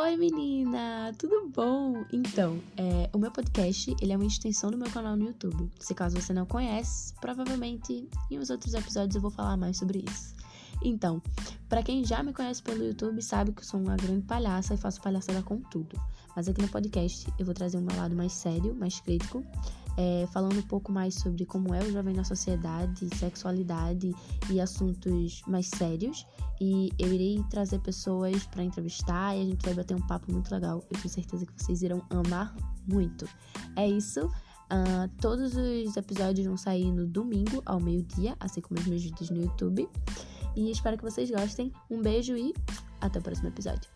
Oi menina, tudo bom? Então, é, o meu podcast ele é uma extensão do meu canal no YouTube. Se caso você não conhece, provavelmente em uns outros episódios eu vou falar mais sobre isso. Então, para quem já me conhece pelo YouTube sabe que eu sou uma grande palhaça e faço palhaçada com tudo. Mas aqui no podcast eu vou trazer um lado mais sério, mais crítico, é, falando um pouco mais sobre como é o jovem na sociedade, sexualidade e assuntos mais sérios. E eu irei trazer pessoas para entrevistar e a gente vai bater um papo muito legal. Eu tenho certeza que vocês irão amar muito. É isso. Uh, todos os episódios vão sair no domingo ao meio-dia, assim como os meus vídeos no YouTube. E espero que vocês gostem. Um beijo e até o próximo episódio.